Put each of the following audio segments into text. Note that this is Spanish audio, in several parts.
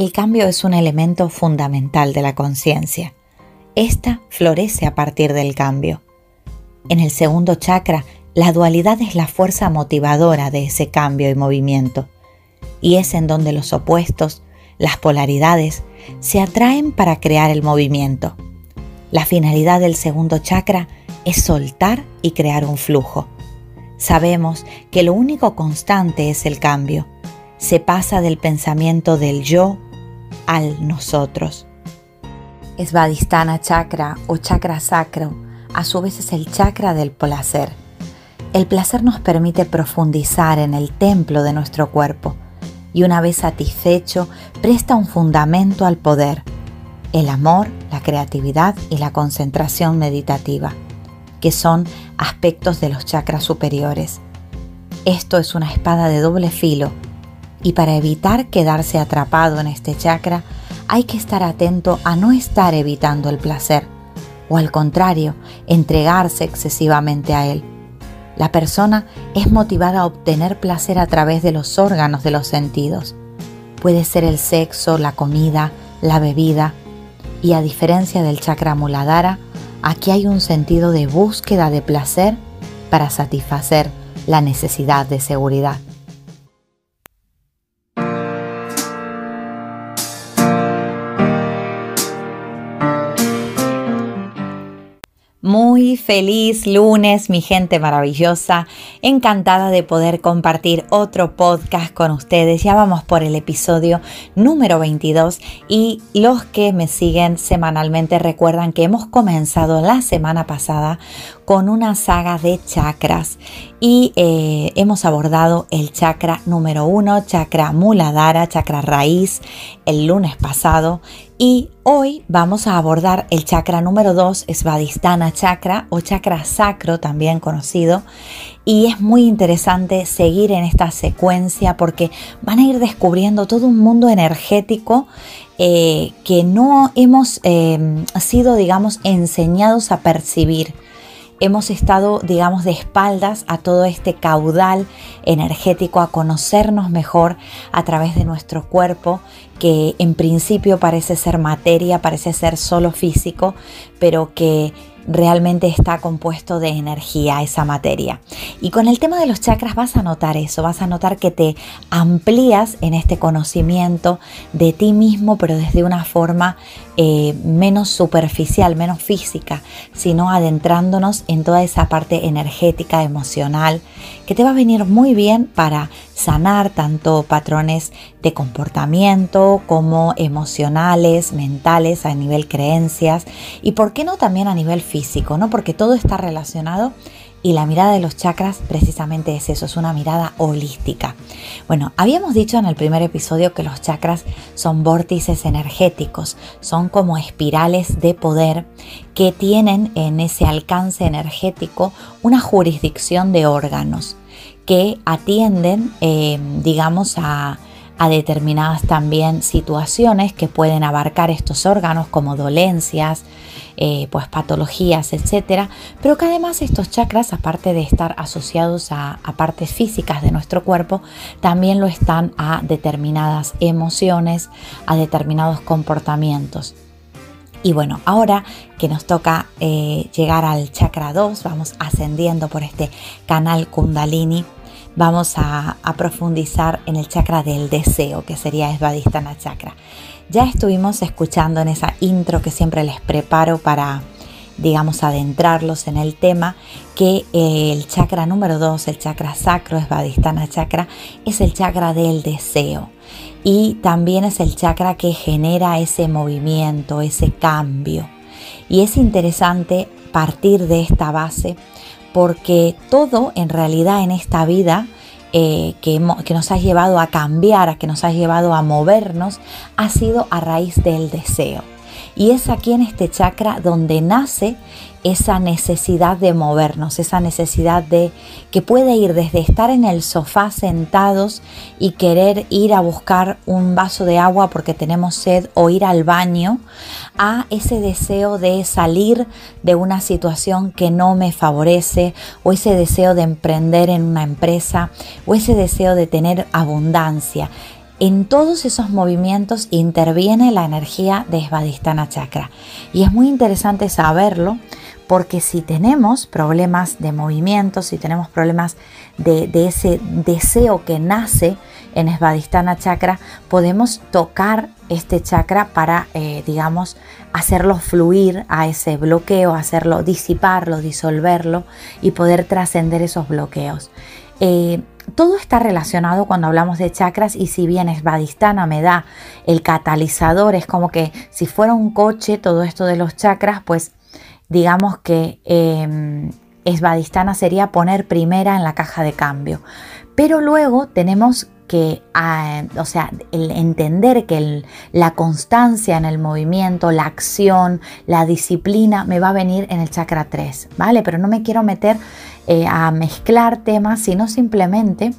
El cambio es un elemento fundamental de la conciencia. Esta florece a partir del cambio. En el segundo chakra, la dualidad es la fuerza motivadora de ese cambio y movimiento, y es en donde los opuestos, las polaridades, se atraen para crear el movimiento. La finalidad del segundo chakra es soltar y crear un flujo. Sabemos que lo único constante es el cambio. Se pasa del pensamiento del yo al nosotros. Svadhisthana chakra o chakra sacro a su vez es el chakra del placer. El placer nos permite profundizar en el templo de nuestro cuerpo y una vez satisfecho presta un fundamento al poder, el amor, la creatividad y la concentración meditativa, que son aspectos de los chakras superiores. Esto es una espada de doble filo y para evitar quedarse atrapado en este chakra, hay que estar atento a no estar evitando el placer, o al contrario, entregarse excesivamente a él. La persona es motivada a obtener placer a través de los órganos de los sentidos. Puede ser el sexo, la comida, la bebida, y a diferencia del chakra muladhara, aquí hay un sentido de búsqueda de placer para satisfacer la necesidad de seguridad. Feliz lunes, mi gente maravillosa. Encantada de poder compartir otro podcast con ustedes. Ya vamos por el episodio número 22 y los que me siguen semanalmente recuerdan que hemos comenzado la semana pasada con una saga de chakras. Y eh, hemos abordado el chakra número uno, chakra muladhara, chakra raíz, el lunes pasado. Y hoy vamos a abordar el chakra número 2, Svadhisthana chakra o chakra sacro también conocido. Y es muy interesante seguir en esta secuencia porque van a ir descubriendo todo un mundo energético eh, que no hemos eh, sido, digamos, enseñados a percibir hemos estado, digamos, de espaldas a todo este caudal energético, a conocernos mejor a través de nuestro cuerpo, que en principio parece ser materia, parece ser solo físico, pero que realmente está compuesto de energía esa materia. Y con el tema de los chakras vas a notar eso, vas a notar que te amplías en este conocimiento de ti mismo, pero desde una forma eh, menos superficial, menos física, sino adentrándonos en toda esa parte energética, emocional, que te va a venir muy bien para sanar tanto patrones de comportamiento como emocionales, mentales, a nivel creencias y por qué no también a nivel físico, ¿no? Porque todo está relacionado y la mirada de los chakras precisamente es eso, es una mirada holística. Bueno, habíamos dicho en el primer episodio que los chakras son vórtices energéticos, son como espirales de poder que tienen en ese alcance energético una jurisdicción de órganos que atienden, eh, digamos, a a determinadas también situaciones que pueden abarcar estos órganos como dolencias, eh, pues patologías, etcétera, pero que además estos chakras, aparte de estar asociados a, partes físicas de nuestro cuerpo, también lo están a determinadas emociones, a determinados comportamientos. Y bueno, ahora que nos toca eh, llegar al chakra 2, vamos ascendiendo por este canal Kundalini vamos a, profundizar en el chakra del deseo, que sería Svadhisthana Chakra. Ya estuvimos escuchando en esa intro que siempre les preparo para, digamos, adentrarlos en el tema, que eh, el chakra número 2, el chakra sacro, Svadhisthana Chakra, es el chakra del deseo. Y también es el chakra que genera ese movimiento, ese cambio. Y es interesante partir de esta base porque todo en realidad en esta vida eh, que, que, nos ha llevado a cambiar, que nos ha llevado a movernos, ha sido a raíz del deseo. Y es aquí en este chakra donde nace esa necesidad de movernos, esa necesidad de que puede ir desde estar en el sofá sentados y querer ir a buscar un vaso de agua porque tenemos sed o ir al baño, a ese deseo de salir de una situación que no me favorece o ese deseo de emprender en una empresa o ese deseo de tener abundancia. En todos esos movimientos interviene la energía de Svadhisthana Chakra. Y es muy interesante saberlo porque si tenemos problemas de movimiento, si tenemos problemas de, ese deseo que nace en Svadhisthana Chakra, podemos tocar este chakra para, eh, digamos, hacerlo fluir a ese bloqueo, hacerlo disiparlo, disolverlo y poder trascender esos bloqueos. Eh, todo está relacionado cuando hablamos de chakras y si bien Svadhisthana me da el catalizador, es como que si fuera un coche todo esto de los chakras, pues digamos que eh, sería poner primera en la caja de cambio. Pero luego tenemos que, ah, o sea, el entender que la constancia en el movimiento, la acción, la disciplina me va a venir en el chakra 3, ¿vale? Pero no me quiero meter eh, a mezclar temas, sino simplemente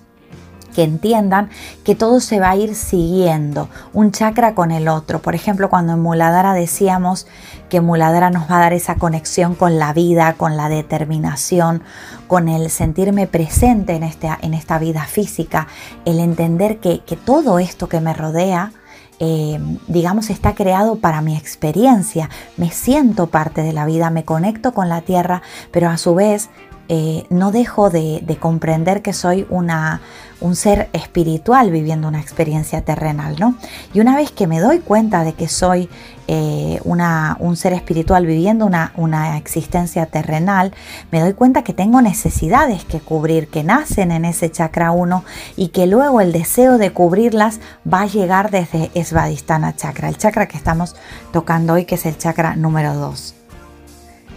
que entiendan que todo se va a ir siguiendo, un chakra con el otro. Por ejemplo, cuando en Muladhara decíamos que Muladhara nos va a dar esa conexión con la vida, con la determinación, con el sentirme presente en, este, en esta vida física, el entender que, todo esto que me rodea, eh, digamos, está creado para mi experiencia. Me siento parte de la vida, me conecto con la tierra, pero a su vez eh, no dejo de, comprender que soy una, un ser espiritual viviendo una experiencia terrenal, ¿no? Y una vez que me doy cuenta de que soy eh, una, un ser espiritual viviendo una, una existencia terrenal, me doy cuenta que tengo necesidades que cubrir, que nacen en ese chakra 1 y que luego el deseo de cubrirlas va a llegar desde Svadhisthana chakra, el chakra que estamos tocando hoy, que es el chakra número 2.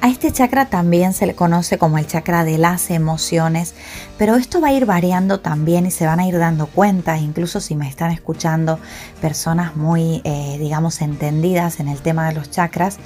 A este chakra también se le conoce como el chakra de las emociones, pero esto va a ir variando también y se van a ir dando cuenta, incluso si me están escuchando personas muy, eh, digamos, entendidas en el tema de los chakras,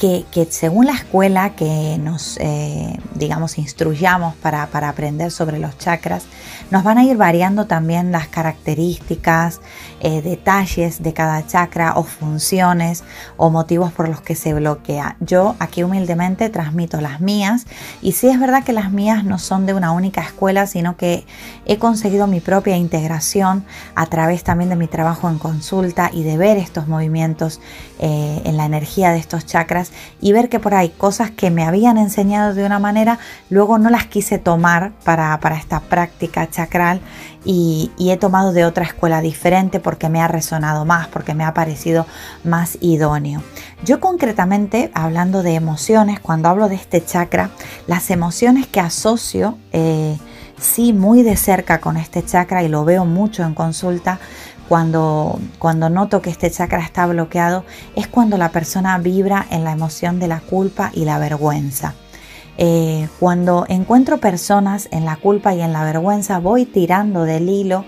que, según la escuela que nos, eh, digamos, instruyamos para, para, aprender sobre los chakras, nos van a ir variando también las características, eh, detalles de cada chakra o funciones o motivos por los que se bloquea. Yo aquí humildemente transmito las mías y sí es verdad que las mías no son de una única escuela, sino que he conseguido mi propia integración a través también de mi trabajo en consulta y de ver estos movimientos eh, en la energía de estos chakras y ver que por ahí cosas que me habían enseñado de una manera, luego no las quise tomar para, esta práctica chakral y, he tomado de otra escuela diferente porque me ha resonado más, porque me ha parecido más idóneo. Yo concretamente, hablando de emociones, cuando hablo de este chakra, las emociones que asocio, eh, sí, muy de cerca con este chakra y lo veo mucho en consulta, cuando, cuando noto que este chakra está bloqueado, es cuando la persona vibra en la emoción de la culpa y la vergüenza. Eh, cuando encuentro personas en la culpa y en la vergüenza, voy tirando del hilo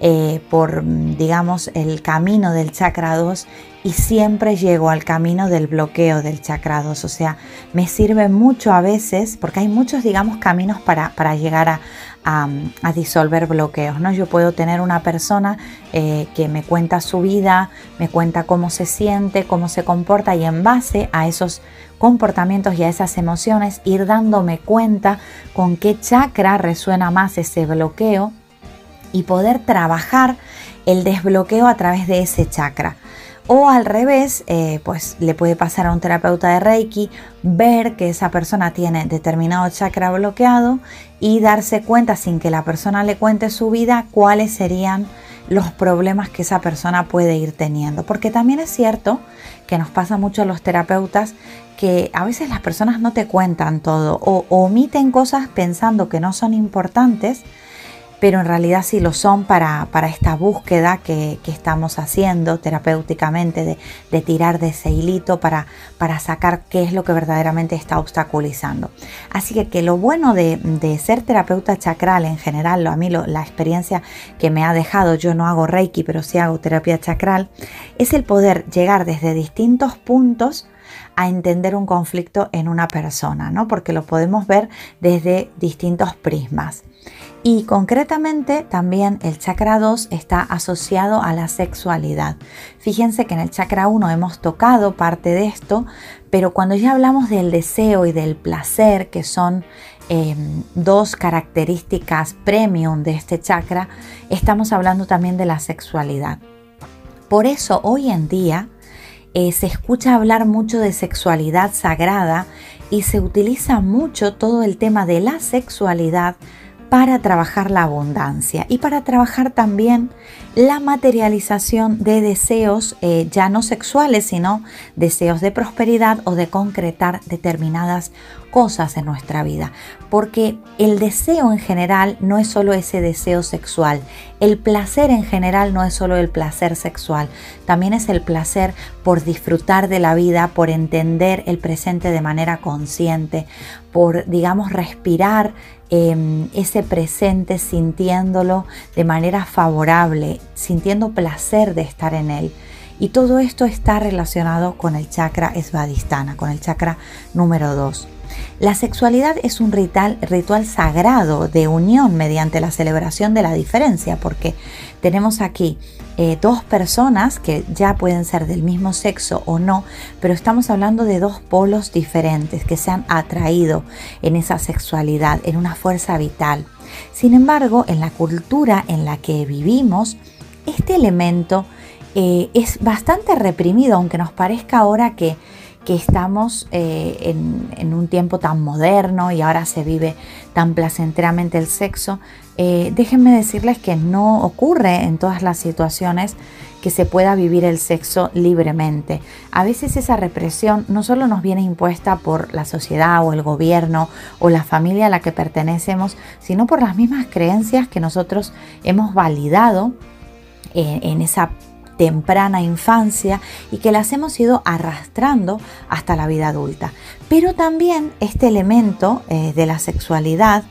eh, por, digamos, el camino del chakra 2 y siempre llego al camino del bloqueo del chakra 2. O sea, me sirve mucho a veces, porque hay muchos, digamos, caminos para, para llegar a, a, disolver bloqueos. ¿no? Yo puedo tener una persona eh, que me cuenta su vida, me cuenta cómo se siente, cómo se comporta y en base a esos comportamientos y a esas emociones ir dándome cuenta con qué chakra resuena más ese bloqueo y poder trabajar el desbloqueo a través de ese chakra. O al revés, eh, pues le puede pasar a un terapeuta de Reiki ver que esa persona tiene determinado chakra bloqueado y darse cuenta sin que la persona le cuente su vida cuáles serían los problemas que esa persona puede ir teniendo. Porque también es cierto que nos pasa mucho a los terapeutas que a veces las personas no te cuentan todo o omiten cosas pensando que no son importantes pero en realidad sí lo son para, esta búsqueda que, estamos haciendo terapéuticamente de, tirar de ese hilito para, para, sacar qué es lo que verdaderamente está obstaculizando. Así que, que lo bueno de, ser terapeuta chacral en general, a mí la experiencia que me ha dejado, yo no hago reiki, pero sí hago terapia chacral, es el poder llegar desde distintos puntos a entender un conflicto en una persona, ¿no? Porque lo podemos ver desde distintos prismas. Y concretamente también el chakra 2 está asociado a la sexualidad. Fíjense que en el chakra 1 hemos tocado parte de esto, pero cuando ya hablamos del deseo y del placer, que son em, dos características premium de este chakra, estamos hablando también de la sexualidad. Por eso hoy en día eh, se escucha hablar mucho de sexualidad sagrada y se utiliza mucho todo el tema de la sexualidad para trabajar la abundancia y para trabajar también la materialización de deseos eh, ya no sexuales, sino deseos de prosperidad o de concretar determinadas cosas en nuestra vida. Porque el deseo en general no es solo ese deseo sexual. El placer en general no es solo el placer sexual. También es el placer por disfrutar de la vida, por entender el presente de manera consciente, por, digamos, respirar em, ese presente sintiéndolo de manera favorable, sintiendo placer de estar en él. Y todo esto está relacionado con el chakra esvadistana, con el chakra número 2. La sexualidad es un ritual, sagrado de unión mediante la celebración de la diferencia, porque tenemos aquí eh, dos personas que ya pueden ser del mismo sexo o no, pero estamos hablando de dos polos diferentes que se han atraído en esa sexualidad, en una fuerza vital. Sin embargo, en la cultura en la que vivimos, este elemento eh, es bastante reprimido, aunque nos parezca ahora que que estamos eh, en, un tiempo tan moderno y ahora se vive tan placenteramente el sexo, eh, déjenme decirles que no ocurre en todas las situaciones que se pueda vivir el sexo libremente. A veces esa represión no solo nos viene impuesta por la sociedad o el gobierno o la familia a la que pertenecemos, sino por las mismas creencias que nosotros hemos validado en, en esa temprana infancia y que las hemos ido arrastrando hasta la vida adulta. Pero también este elemento eh, de la sexualidad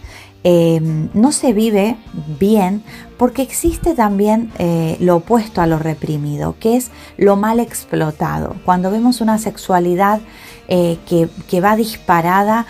em, no se vive bien porque existe también eh, lo opuesto a lo reprimido, que es lo mal explotado. Cuando vemos una sexualidad eh, que, va disparada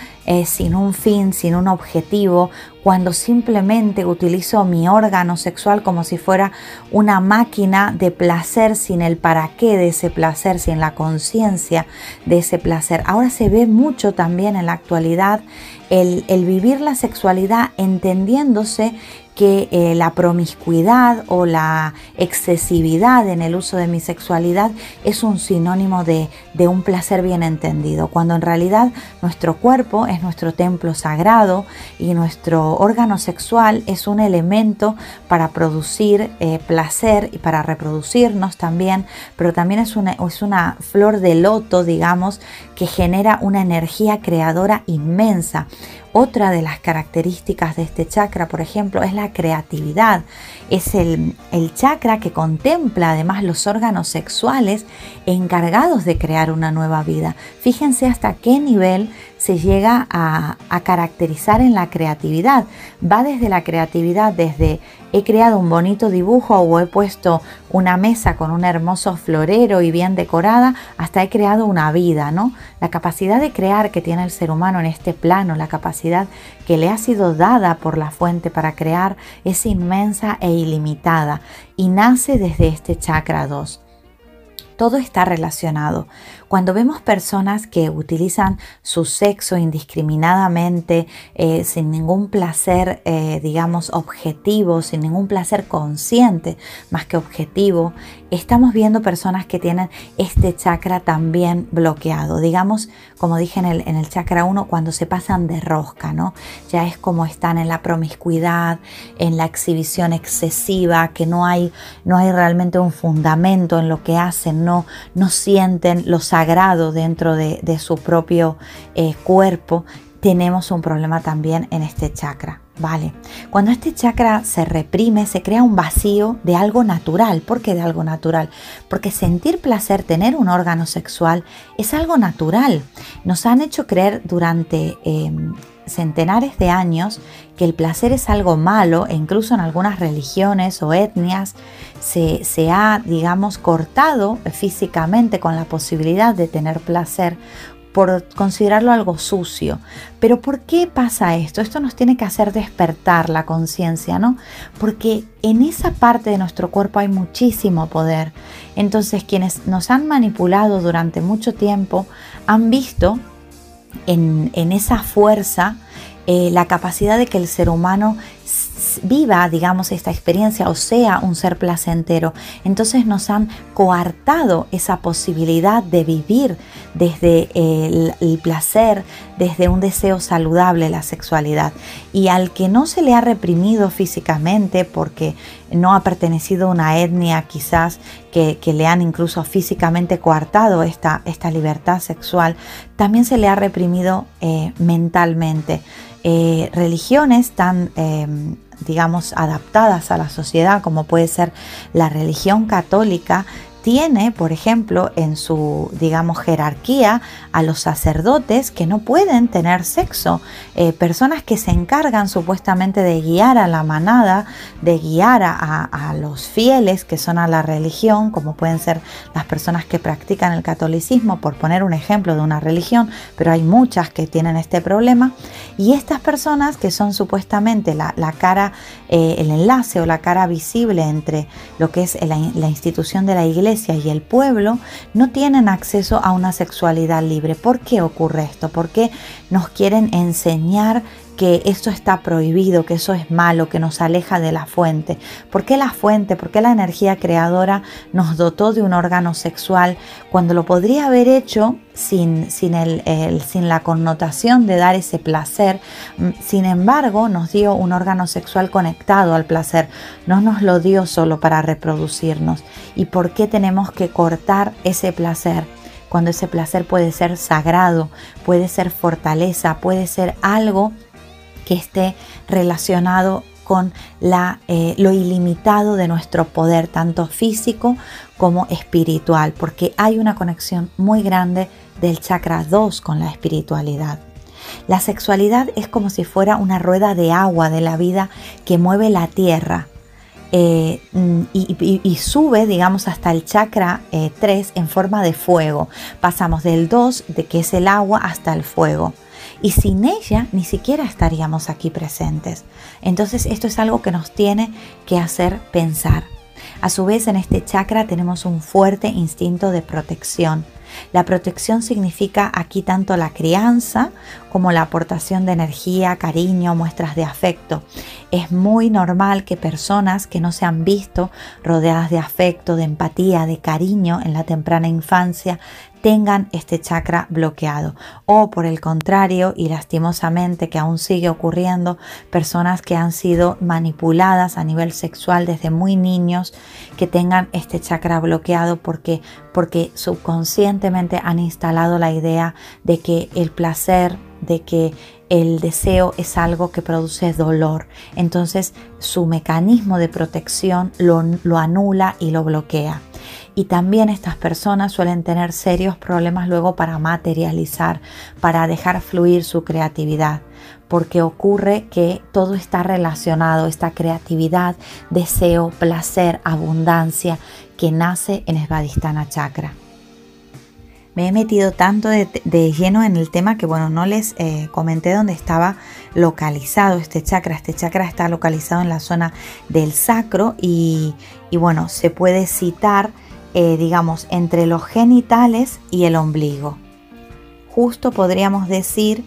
sin un fin, sin un objetivo, cuando simplemente utilizo mi órgano sexual como si fuera una máquina de placer sin el para qué de ese placer, sin la conciencia de ese placer. Ahora se ve mucho también en la actualidad el, el vivir la sexualidad entendiéndose que eh, la promiscuidad o la excesividad en el uso de mi sexualidad es un sinónimo de, de, un placer bien entendido, cuando en realidad nuestro cuerpo es nuestro templo sagrado y nuestro órgano sexual es un elemento para producir eh, placer y para reproducirnos también, pero también es una, es una flor de loto, digamos, genera una energía creadora inmensa. Otra de las características de este chakra, por ejemplo, es la creatividad. Es el, chakra que contempla además los órganos sexuales encargados de crear una nueva vida. Fíjense hasta qué nivel se llega a, caracterizar en la creatividad. Va desde la creatividad, desde he creado un bonito dibujo o he puesto una mesa con un hermoso florero y bien decorada, hasta he creado una vida, ¿no? La capacidad de crear que tiene el ser humano en este plano, la capacidad que le ha sido dada por la fuente para crear es inmensa e ilimitada y nace desde este chakra 2. todo está relacionado. Cuando vemos personas que utilizan su sexo indiscriminadamente, eh, sin ningún placer, eh, digamos, objetivo, sin ningún placer consciente, más que objetivo, estamos viendo personas que tienen este chakra también bloqueado. Digamos, como dije en el, en el chakra 1, cuando se pasan de rosca, ¿no? Ya es como están en la promiscuidad, en la exhibición excesiva, que no hay, no hay realmente un fundamento en lo que hacen, no, no sienten lo sagrado dentro de, su propio eh, cuerpo, tenemos un problema también en este chakra. Vale, cuando este chakra se reprime, se crea un vacío de algo natural. ¿Por qué de algo natural? Porque sentir placer, tener un órgano sexual, es algo natural. Nos han hecho creer durante em, centenares de años que el placer es algo malo e incluso en algunas religiones o etnias se, se, ha, digamos, cortado físicamente con la posibilidad de tener placer por considerarlo algo sucio. Pero ¿por qué pasa esto? Esto nos tiene que hacer despertar la conciencia, ¿no? Porque en esa parte de nuestro cuerpo hay muchísimo poder. Entonces quienes nos han manipulado durante mucho tiempo han visto en, esa fuerza eh, la capacidad de que el ser humano viva, digamos, esta experiencia o sea un ser placentero. Entonces nos han coartado esa posibilidad de vivir desde el, placer, desde un deseo saludable, la sexualidad. Y al que no se le ha reprimido físicamente porque no ha pertenecido a una etnia quizás que, le han incluso físicamente coartado esta, esta libertad sexual, también se le ha reprimido eh, mentalmente. Eh, religiones tan em, digamos, adaptadas a la sociedad, como puede ser la religión católica, tiene, por ejemplo, en su, digamos, jerarquía a los sacerdotes que no pueden tener sexo, eh, personas que se encargan supuestamente de guiar a la manada, de guiar a, los fieles que son a la religión, como pueden ser las personas que practican el catolicismo, por poner un ejemplo de una religión, pero hay muchas que tienen este problema, y estas personas que son supuestamente la cara, eh, el enlace o la cara visible entre lo que es la, la institución de la iglesia, y el pueblo no tienen acceso a una sexualidad libre. ¿Por qué ocurre esto? ¿Por qué nos quieren enseñar que esto está prohibido, que eso es malo, que nos aleja de la fuente. ¿Por qué la fuente, por qué la energía creadora nos dotó de un órgano sexual cuando lo podría haber hecho sin, sin, el, sin la connotación de dar ese placer? Mm, sin embargo, nos dio un órgano sexual conectado al placer, no nos lo dio solo para reproducirnos. ¿Y por qué tenemos que cortar ese placer? cuando ese placer puede ser sagrado, puede ser fortaleza, puede ser algo que esté relacionado con la, eh, lo ilimitado de nuestro poder, tanto físico como espiritual, porque hay una conexión muy grande del chakra 2 con la espiritualidad. La sexualidad es como si fuera una rueda de agua de la vida que mueve la tierra eh, y, sube, digamos, hasta el chakra 3 eh, en forma de fuego. Pasamos del 2, de que es el agua, hasta el fuego y sin ella ni siquiera estaríamos aquí presentes. Entonces esto es algo que nos tiene que hacer pensar. A su vez en este chakra tenemos un fuerte instinto de protección. La protección significa aquí tanto la crianza como la aportación de energía, cariño, muestras de afecto. Es muy normal que personas que no se han visto rodeadas de afecto, de empatía, de cariño en la temprana infancia tengan este chakra bloqueado. O por el contrario, y lastimosamente que aún sigue ocurriendo, personas que han sido manipuladas a nivel sexual desde muy niños, que tengan este chakra bloqueado porque, porque subconscientemente han instalado la idea de que el placer, de que el deseo es algo que produce dolor. Entonces su mecanismo de protección lo, lo anula y lo bloquea y también estas personas suelen tener serios problemas luego para materializar, para dejar fluir su creatividad, porque ocurre que todo está relacionado, esta creatividad, deseo, placer, abundancia que nace en Svadhisthana Chakra. Me he metido tanto de, lleno en el tema que, bueno, no les eh, comenté dónde estaba localizado este chakra. Este chakra está localizado en la zona del sacro y, y bueno, se puede citar eh, digamos, entre los genitales y el ombligo. Justo podríamos decir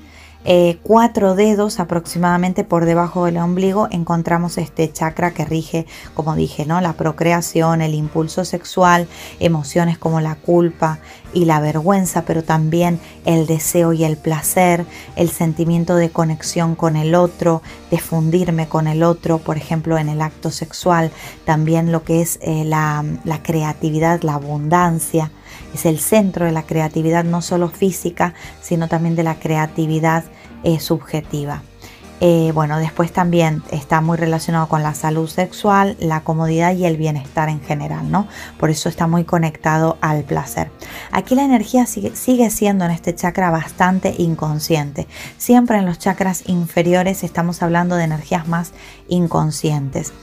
eh, cuatro dedos aproximadamente por debajo del ombligo encontramos este chakra que rige, como dije, ¿no? la procreación, el impulso sexual, emociones como la culpa y la vergüenza, pero también el deseo y el placer, el sentimiento de conexión con el otro, de fundirme con el otro, por ejemplo, en el acto sexual, también lo que es eh, la, la creatividad, la abundancia es el centro de la creatividad no solo física, sino también de la creatividad eh, subjetiva. Eh, bueno, después también está muy relacionado con la salud sexual, la comodidad y el bienestar en general, ¿no? Por eso está muy conectado al placer. Aquí la energía sigue, sigue, siendo en este chakra bastante inconsciente. Siempre en los chakras inferiores estamos hablando de energías más inconscientes.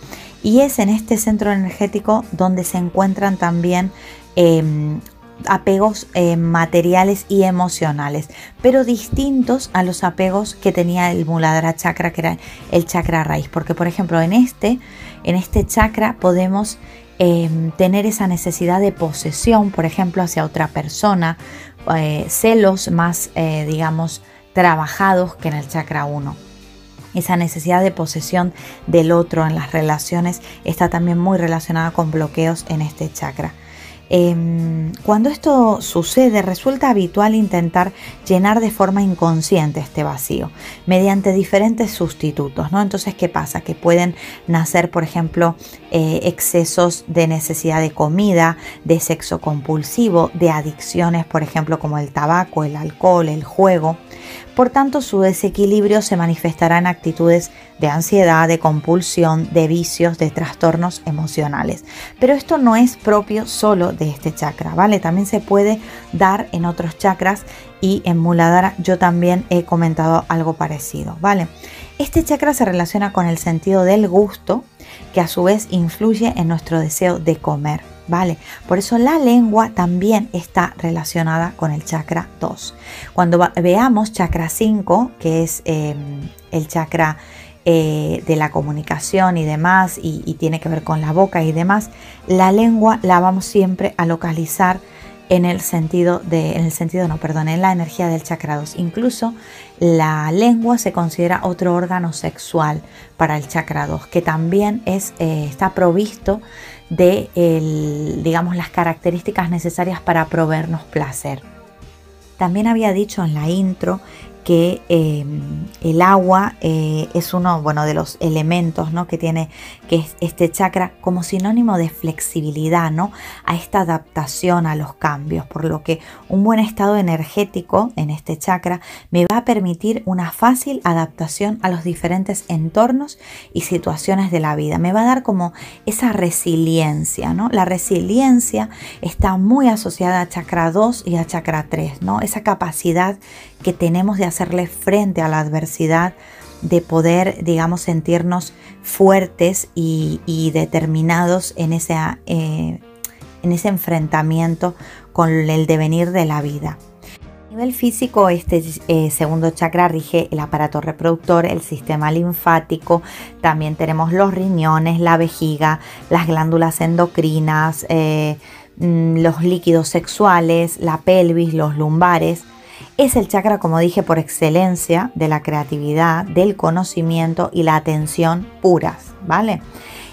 Y es en este centro energético donde se encuentran también em, apegos eh, materiales y emocionales, pero distintos a los apegos que tenía el Muladhara chakra, que era el chakra raíz. Porque, por ejemplo, en este, en este chakra podemos em, tener esa necesidad de posesión, por ejemplo, hacia otra persona, eh, celos más, eh, digamos, trabajados que en el chakra 1 esa necesidad de posesión del otro en las relaciones está también muy relacionada con bloqueos en este chakra. Em, cuando esto sucede, resulta habitual intentar llenar de forma inconsciente este vacío mediante diferentes sustitutos, ¿no? Entonces, ¿qué pasa? Que pueden nacer, por ejemplo, eh, excesos de necesidad de comida, de sexo compulsivo, de adicciones, por ejemplo, como el tabaco, el alcohol, el juego. Por tanto, su desequilibrio se manifestará en actitudes de ansiedad, de compulsión, de vicios, de trastornos emocionales. Pero esto no es propio solo de este chakra, ¿vale? También se puede dar en otros chakras y en Muladhara yo también he comentado algo parecido, ¿vale? Este chakra se relaciona con el sentido del gusto, que a su vez influye en nuestro deseo de comer. ¿vale? Por eso la lengua también está relacionada con el chakra 2. Cuando veamos chakra 5, que es em, el chakra eh, de la comunicación y demás, y, tiene que ver con la boca y demás, la lengua la vamos siempre a localizar en el sentido de, en el sentido, no, perdón, la energía del chakra 2. Incluso la lengua se considera otro órgano sexual para el chakra 2, que también es, eh, está provisto de digamos, las características necesarias para proveernos placer. También había dicho en la intro que em, el agua eh, es uno bueno, de los elementos ¿no? que tiene que es este chakra como sinónimo de flexibilidad, ¿no? a esta adaptación a los cambios, por lo que un buen estado energético en este chakra me va a permitir una fácil adaptación a los diferentes entornos y situaciones de la vida. Me va a dar como esa resiliencia, ¿no? La resiliencia está muy asociada a chakra 2 y a chakra 3, ¿no? Esa capacidad que tenemos de hacerle frente a la adversidad, de poder, digamos, sentirnos fuertes y, determinados en ese, eh, en ese enfrentamiento con el devenir de la vida. A nivel físico, este eh, segundo chakra rige el aparato reproductor, el sistema linfático, también tenemos los riñones, la vejiga, las glándulas endocrinas, eh, mm, los líquidos sexuales, la pelvis, los lumbares. Es el chakra, como dije, por excelencia de la creatividad, del conocimiento y la atención puras, ¿vale?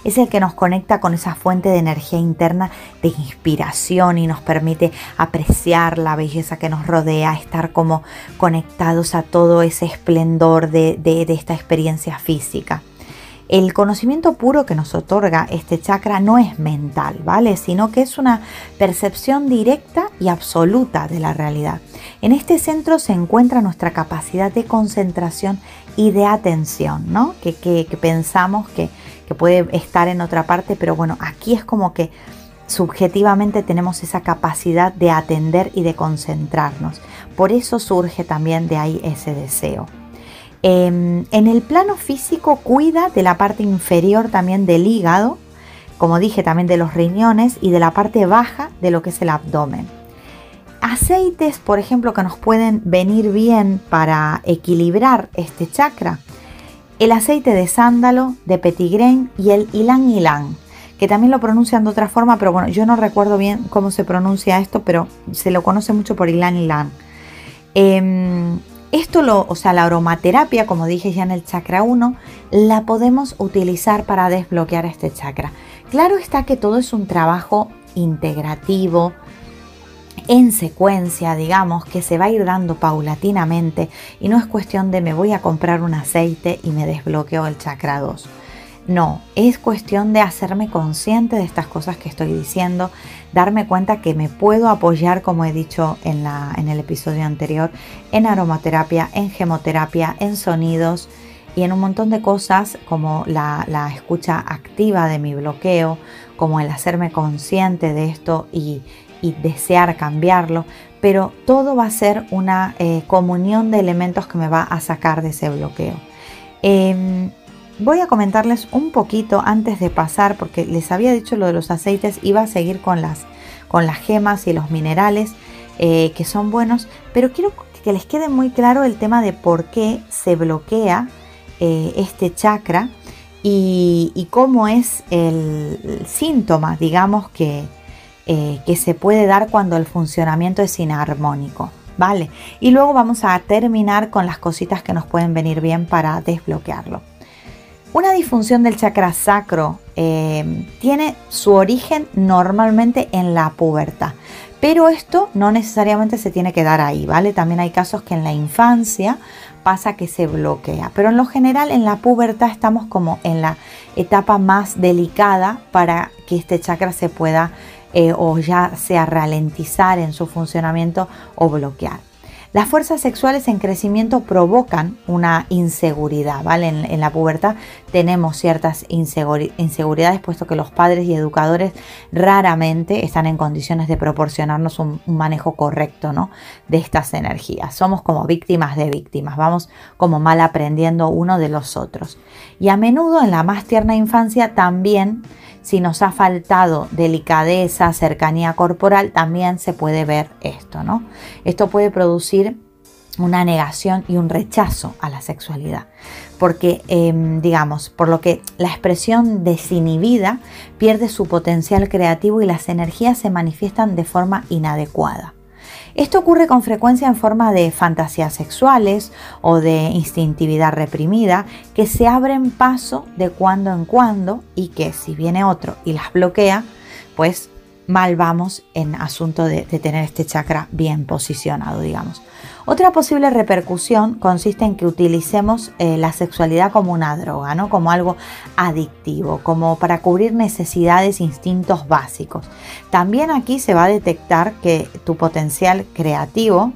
Es el que nos conecta con esa fuente de energía interna de inspiración y nos permite apreciar la belleza que nos rodea, estar como conectados a todo ese esplendor de, de esta experiencia física. El conocimiento puro que nos otorga este chakra no es mental, ¿vale? Sino que es una percepción directa y absoluta de la realidad. En este centro se encuentra nuestra capacidad de concentración y de atención, ¿no? Que, pensamos que, que puede estar en otra parte, pero bueno, aquí es como que subjetivamente tenemos esa capacidad de atender y de concentrarnos. Por eso surge también de ahí ese deseo. Em, en el plano físico cuida de la parte inferior también del hígado, como dije también de los riñones y de la parte baja de lo que es el abdomen. Aceites, por ejemplo, que nos pueden venir bien para equilibrar este chakra. El aceite de sándalo, de petigrén y el ylang ylang, que también lo pronuncian de otra forma, pero bueno, yo no recuerdo bien cómo se pronuncia esto, pero se lo conoce mucho por Ilan Ilan. Em, esto, lo, o sea, la aromaterapia, como dije ya en el chakra 1, la podemos utilizar para desbloquear este chakra. Claro está que todo es un trabajo integrativo, en secuencia, digamos, que se va a ir dando paulatinamente y no es cuestión de me voy a comprar un aceite y me desbloqueo el chakra 2. No, es cuestión de hacerme consciente de estas cosas que estoy diciendo, darme cuenta que me puedo apoyar, como he dicho en, la, en el episodio anterior, en aromaterapia, en gemoterapia, en sonidos y en un montón de cosas como la, escucha activa de mi bloqueo, como el hacerme consciente de esto y, desear cambiarlo, pero todo va a ser una eh, comunión de elementos que me va a sacar de ese bloqueo. Em, Voy a comentarles un poquito antes de pasar, porque les había dicho lo de los aceites, iba a seguir con las, con las gemas y los minerales eh, que son buenos, pero quiero que les quede muy claro el tema de por qué se bloquea eh, este chakra y, cómo es el, síntoma, digamos, que, eh, que se puede dar cuando el funcionamiento es inarmónico. ¿Vale? Y luego vamos a terminar con las cositas que nos pueden venir bien para desbloquearlo. Una disfunción del chakra sacro eh, tiene su origen normalmente en la pubertad, pero esto no necesariamente se tiene que dar ahí, ¿vale? También hay casos que en la infancia pasa que se bloquea, pero en lo general en la pubertad estamos como en la etapa más delicada para que este chakra se pueda eh, o ya sea ralentizar en su funcionamiento o bloquear. Las fuerzas sexuales en crecimiento provocan una inseguridad, ¿vale? En, la pubertad tenemos ciertas inseguridades, puesto que los padres y educadores raramente están en condiciones de proporcionarnos un, manejo correcto, ¿no? De estas energías. Somos como víctimas de víctimas, vamos como mal aprendiendo uno de los otros. Y a menudo en la más tierna infancia también si nos ha faltado delicadeza, cercanía corporal, también se puede ver esto, ¿no? Esto puede producir una negación y un rechazo a la sexualidad. Porque, em, digamos, por lo que la expresión desinhibida pierde su potencial creativo y las energías se manifiestan de forma inadecuada. Esto ocurre con frecuencia en forma de fantasías sexuales o de instintividad reprimida que se abren paso de cuando en cuando y que si viene otro y las bloquea, pues mal vamos en asunto de, tener este chakra bien posicionado, digamos. Otra posible repercusión consiste en que utilicemos eh, la sexualidad como una droga, ¿no? como algo adictivo, como para cubrir necesidades, instintos básicos. También aquí se va a detectar que tu potencial creativo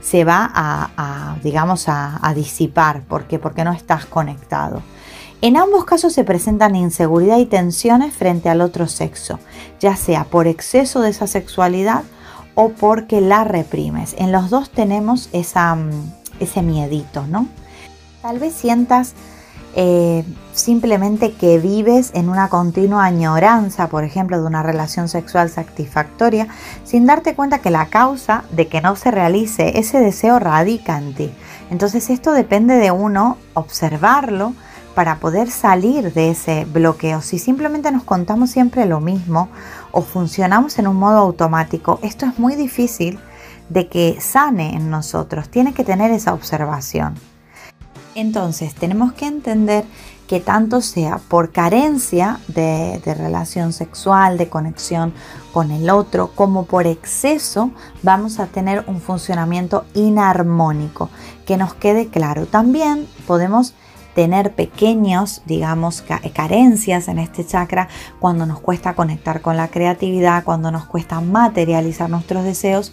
se va a, digamos, a, disipar. ¿Por qué? Porque no estás conectado. En ambos casos se presentan inseguridad y tensiones frente al otro sexo, ya sea por exceso de esa sexualidad o porque la reprimes. En los dos tenemos mm, ese miedito, ¿no? Tal vez sientas eh, simplemente que vives en una continua añoranza, por ejemplo, de una relación sexual satisfactoria, sin darte cuenta que la causa de que no se realice ese deseo radica en ti. Entonces esto depende de uno observarlo, para poder salir de ese bloqueo. Si simplemente nos contamos siempre lo mismo o funcionamos en un modo automático, esto es muy difícil de que sane en nosotros. Tiene que tener esa observación. Entonces tenemos que entender que tanto sea por carencia de, de, relación sexual, de conexión con el otro, como por exceso, vamos a tener un funcionamiento inarmónico. Que nos quede claro. También podemos tener pequeños, digamos, carencias en este chakra cuando nos cuesta conectar con la creatividad, cuando nos cuesta materializar nuestros deseos.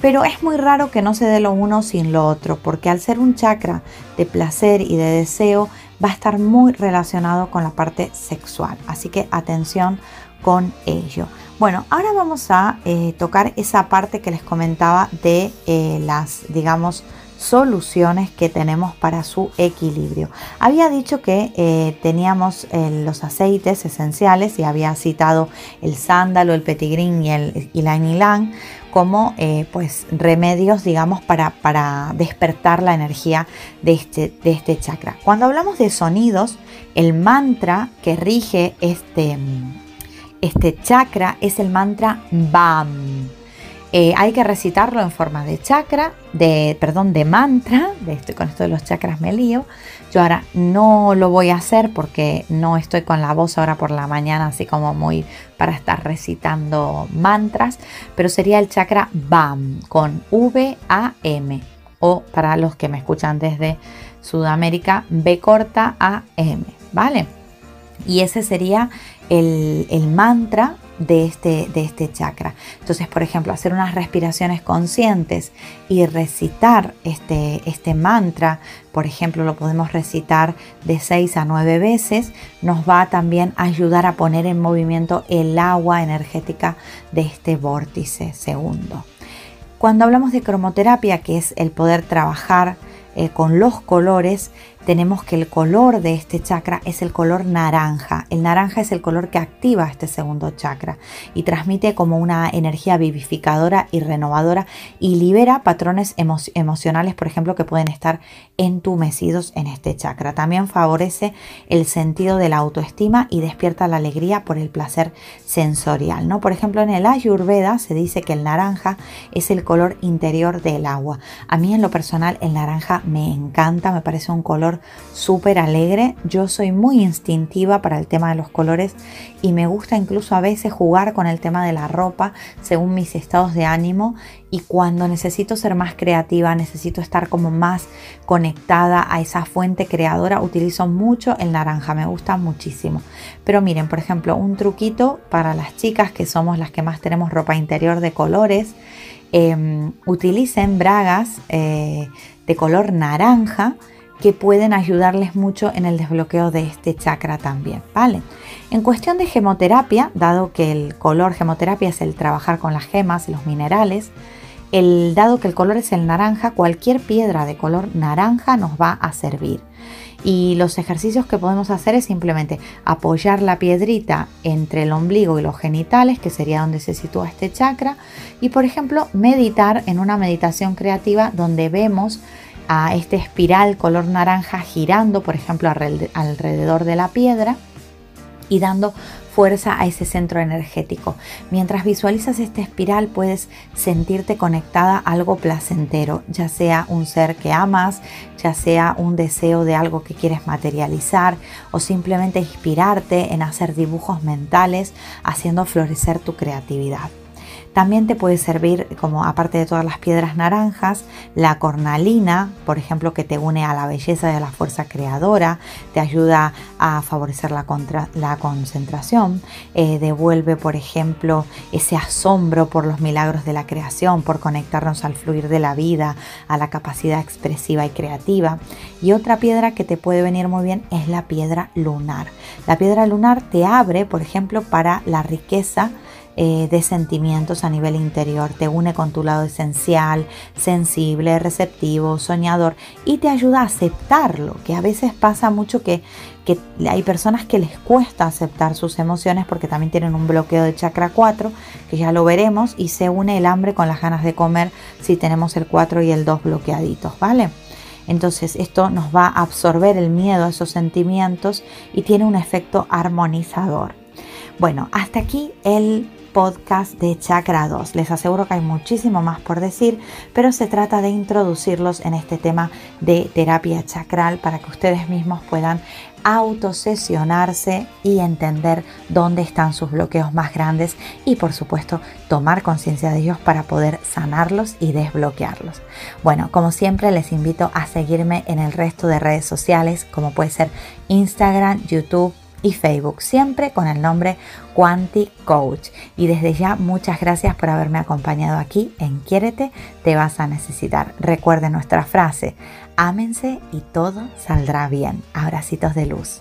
Pero es muy raro que no se dé lo uno sin lo otro, porque al ser un chakra de placer y de deseo, va a estar muy relacionado con la parte sexual. Así que atención con ello. Bueno, ahora vamos a eh, tocar esa parte que les comentaba de eh, las, digamos, soluciones que tenemos para su equilibrio. Había dicho que eh, teníamos eh, los aceites esenciales y había citado el sándalo, el petigrín y el ylang como eh, pues remedios digamos para, para, despertar la energía de este, de este chakra. Cuando hablamos de sonidos, el mantra que rige este este chakra es el mantra BAM. Eh, hay que recitarlo en forma de chakra, de, perdón, de mantra. De esto, con esto de los chakras me lío. Yo ahora no lo voy a hacer porque no estoy con la voz ahora por la mañana, así como muy para estar recitando mantras. Pero sería el chakra BAM con V-A-M. O para los que me escuchan desde Sudamérica, B corta A-M. ¿Vale? Y ese sería el, el mantra de este, de este chakra. Entonces, por ejemplo, hacer unas respiraciones conscientes y recitar este, este mantra, por ejemplo, lo podemos recitar de 6 a 9 veces, nos va también a ayudar a poner en movimiento el agua energética de este vórtice segundo. Cuando hablamos de cromoterapia, que es el poder trabajar eh, con los colores, tenemos que el color de este chakra es el color naranja. El naranja es el color que activa este segundo chakra y transmite como una energía vivificadora y renovadora y libera patrones emocionales, por ejemplo, que pueden estar entumecidos en este chakra. También favorece el sentido de la autoestima y despierta la alegría por el placer sensorial. ¿no? Por ejemplo, en el Ayurveda se dice que el naranja es el color interior del agua. A mí en lo personal el naranja me encanta, me parece un color súper alegre. Yo soy muy instintiva para el tema de los colores y me gusta incluso a veces jugar con el tema de la ropa según mis estados de ánimo y cuando necesito ser más creativa, necesito estar como más conectada a esa fuente creadora, utilizo mucho el naranja, me gusta muchísimo. Pero miren, por ejemplo, un truquito para las chicas que somos las que más tenemos ropa interior de colores, em, utilicen bragas eh, de color naranja que pueden ayudarles mucho en el desbloqueo de este chakra también, ¿vale? En cuestión de gemoterapia, dado que el color gemoterapia es el trabajar con las gemas y los minerales, el, dado que el color es el naranja, cualquier piedra de color naranja nos va a servir. Y los ejercicios que podemos hacer es simplemente apoyar la piedrita entre el ombligo y los genitales, que sería donde se sitúa este chakra, y por ejemplo meditar en una meditación creativa donde vemos a este espiral color naranja girando, por ejemplo, alrededor de la piedra y dando fuerza a ese centro energético. Mientras visualizas esta espiral puedes sentirte conectada a algo placentero, ya sea un ser que amas, ya sea un deseo de algo que quieres materializar o simplemente inspirarte en hacer dibujos mentales haciendo florecer tu creatividad. También te puede servir, como aparte de todas las piedras naranjas, la cornalina, por ejemplo, que te une a la belleza y a la fuerza creadora, te ayuda a favorecer la, la concentración, eh, devuelve, por ejemplo, ese asombro por los milagros de la creación, por conectarnos al fluir de la vida, a la capacidad expresiva y creativa. Y otra piedra que te puede venir muy bien es la piedra lunar. La piedra lunar te abre, por ejemplo, para la riqueza eh, de sentimientos a nivel interior, te une con tu lado esencial, sensible, receptivo, soñador y te ayuda a aceptarlo, que a veces pasa mucho que, que hay personas que les cuesta aceptar sus emociones porque también tienen un bloqueo de chakra 4, que ya lo veremos, y se une el hambre con las ganas de comer si tenemos el 4 y el 2 bloqueaditos, ¿vale? Entonces esto nos va a absorber el miedo a esos sentimientos y tiene un efecto armonizador. Bueno, hasta aquí el podcast de Chakra 2. Les aseguro que hay muchísimo más por decir, pero se trata de introducirlos en este tema de terapia chakral para que ustedes mismos puedan autosesionarse y entender dónde están sus bloqueos más grandes y por supuesto tomar conciencia de ellos para poder sanarlos y desbloquearlos. Bueno, como siempre les invito a seguirme en el resto de redes sociales como puede ser Instagram, YouTube, y Facebook, siempre con el nombre Quanti Coach. Y desde ya muchas gracias por haberme acompañado aquí en Quiérete, te vas a necesitar. Recuerde nuestra frase, ámense y todo saldrá bien. Abracitos de luz.